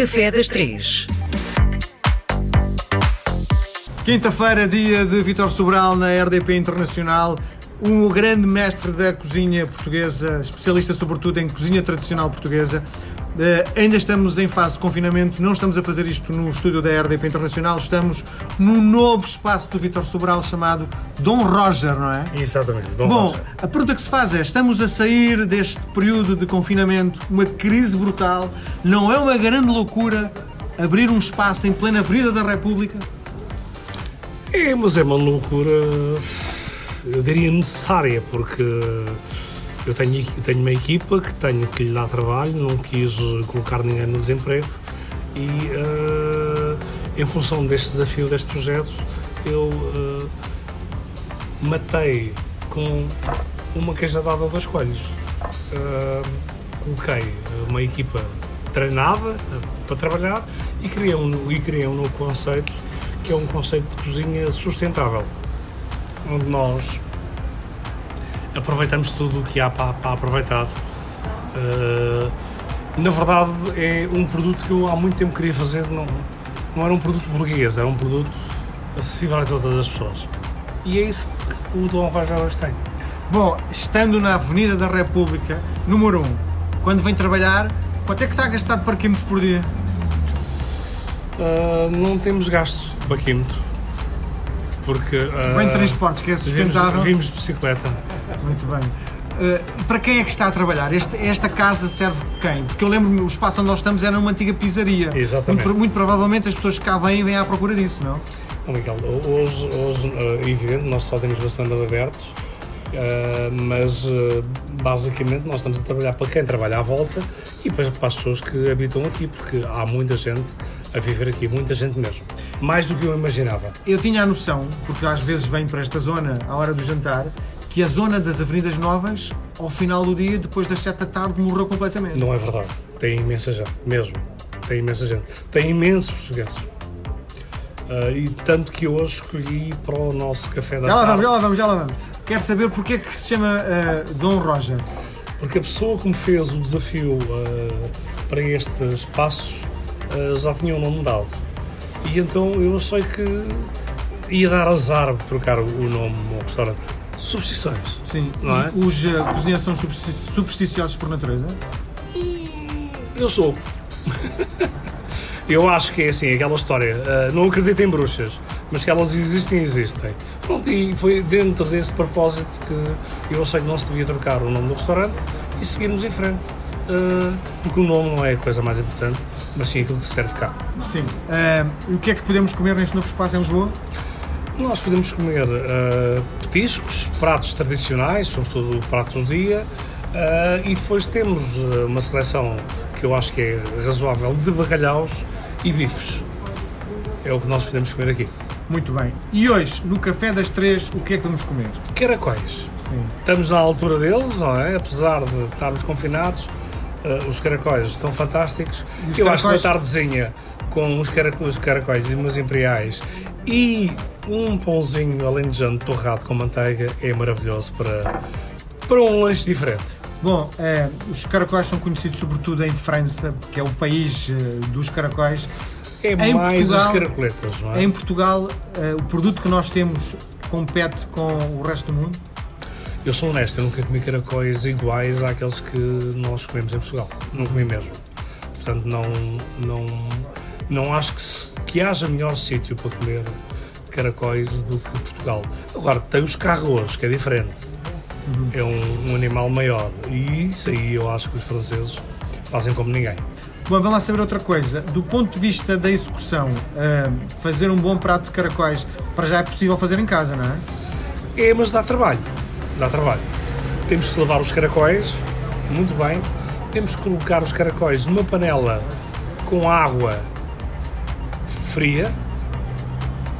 Café das Três. Quinta-feira, dia de Vitor Sobral na RDP Internacional. Um grande mestre da cozinha portuguesa, especialista sobretudo em cozinha tradicional portuguesa. Eh, ainda estamos em fase de confinamento, não estamos a fazer isto no estúdio da RDP Internacional, estamos num novo espaço do Vitor Sobral chamado Dom Roger, não é? Exatamente, Dom Bom, Roger. a pergunta que se faz é: estamos a sair deste período de confinamento, uma crise brutal, não é uma grande loucura abrir um espaço em plena Avenida da República? É, mas é uma loucura, eu diria necessária, porque eu tenho, eu tenho uma equipa que tenho que lhe dar trabalho, não quis colocar ninguém no desemprego e eh, em função deste desafio, deste projeto, eu eh, matei com uma queijadada de dois coelhos. Eh, coloquei uma equipa treinada para trabalhar e criei um, e criei um novo conceito que é um conceito de cozinha sustentável, onde nós aproveitamos tudo o que há para, para aproveitar. Uh, na verdade, é um produto que eu há muito tempo queria fazer, não, não era um produto burguês, era um produto acessível a todas as pessoas. E é isso que o Dom Roger hoje tem. Bom, estando na Avenida da República, número 1, um, quando vem trabalhar, quanto é que está a gastar de parquímetro por dia? Uh, não temos gasto de parquímetro. Porque. Uh, Bem transportes, que é sustentável. Vimos, vimos de bicicleta. Muito bem. Uh, para quem é que está a trabalhar? Este, esta casa serve quem? Porque eu lembro-me, o espaço onde nós estamos era uma antiga pizzaria. Exatamente. Muito, muito provavelmente as pessoas que cá vêm vêm à procura disso, não? Não, Miguel, hoje, hoje é evidente, nós só temos bastante abertos, uh, mas uh, basicamente nós estamos a trabalhar para quem trabalha à volta e para, para as pessoas que habitam aqui, porque há muita gente a viver aqui, muita gente mesmo. Mais do que eu imaginava. Eu tinha a noção, porque às vezes venho para esta zona à hora do jantar, que a zona das Avenidas Novas, ao final do dia, depois das 7 da tarde, morreu completamente. Não é verdade. Tem imensa gente, mesmo. Tem imensa gente. Tem imensos portugueses. Uh, e tanto que hoje escolhi para o nosso café da já lá tarde. vamos, já lá vamos, já lá vamos. Quero saber porque é que se chama uh, Dom Roger. Porque a pessoa que me fez o desafio uh, para este espaço já tinha um nome dado. E então eu achei que ia dar azar trocar o nome ao restaurante. Superstições. Sim. Não é? Os uh, cozinheiros são supersticiosos por natureza? Eu sou. eu acho que é assim, aquela história. Uh, não acredito em bruxas, mas que elas existem, existem. Pronto, e foi dentro desse propósito que eu achei que não se devia trocar o nome do restaurante e seguirmos em frente. Uh, porque o nome não é a coisa mais importante, mas sim aquilo que se serve cá. Sim. Uh, o que é que podemos comer neste novo espaço em Lisboa? Nós podemos comer uh, petiscos, pratos tradicionais, sobretudo o prato do dia, uh, e depois temos uh, uma seleção que eu acho que é razoável de bacalhaus e bifes. É o que nós podemos comer aqui. Muito bem. E hoje, no Café das Três, o que é que vamos comer? Caracóis. Sim. Estamos na altura deles, não é? Apesar de estarmos confinados, os caracóis estão fantásticos. Os eu caracóis... acho que uma tardezinha com os caracóis, os caracóis e umas imperiais e um pãozinho alentejano torrado com manteiga é maravilhoso para, para um lanche diferente. Bom, eh, os caracóis são conhecidos sobretudo em França, que é o país eh, dos caracóis. É Em mais Portugal- as caracoletas, não é? Em Portugal, eh, o produto que nós temos compete com o resto do mundo? Eu sou honesto, eu nunca comi caracóis iguais àqueles que nós comemos em Portugal. Não comi mesmo. Portanto, não, não, não acho que, se- que haja melhor sítio para comer caracóis do que Portugal. Agora, tem os carros, que é diferente. É um, um animal maior. E isso aí eu acho que os franceses fazem como ninguém. Bom, vamos lá saber outra coisa. Do ponto de vista da execução, eh, fazer um bom prato de caracóis, para já é possível fazer em casa, não é? É, mas dá trabalho. Dá trabalho. Temos que lavar os caracóis, muito bem. Temos que colocar os caracóis numa panela com água fria.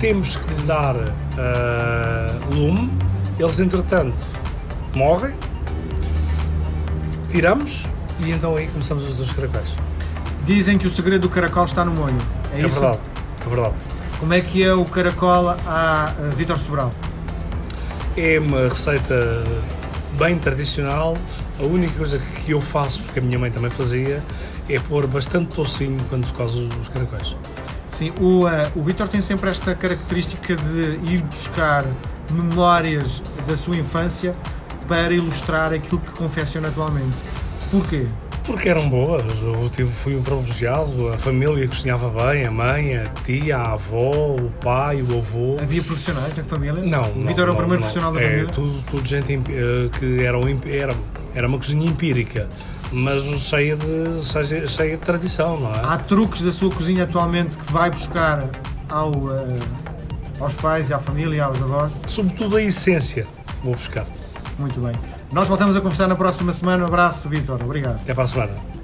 Temos que lhe dar ah, lume. Eles, entretanto, morrem. Tiramos e então aí começamos a fazer os caracóis. Dizem que o segredo do caracol está no molho. É, É, isso? verdade. É verdade. Como é que é o caracol a Vítor Sobral? É uma receita bem tradicional. A única coisa que eu faço, porque a minha mãe também fazia, é pôr bastante tocinho quando se cose os caracóis. Sim, o, uh, o Vitor tem sempre esta característica de ir buscar memórias da sua infância para ilustrar aquilo que confecciona atualmente. Porquê? Porque eram boas. Eu tive, fui um privilegiado, a família cozinhava bem, a mãe, a tia, a avó, o pai, o avô. Havia profissionais na família? Não. O Vitor é o primeiro não. profissional da é, família? Tudo, tudo gente eh, que eram, era, era uma cozinha empírica, mas cheia de, cheia, de tradição, não é? Há truques da sua cozinha atualmente que vai buscar ao, uh, aos pais e à família aos avós? Sobretudo a essência, vou buscar. Muito bem. Nós voltamos a conversar na próxima semana. Um abraço, Vitor. Obrigado. Até para a semana.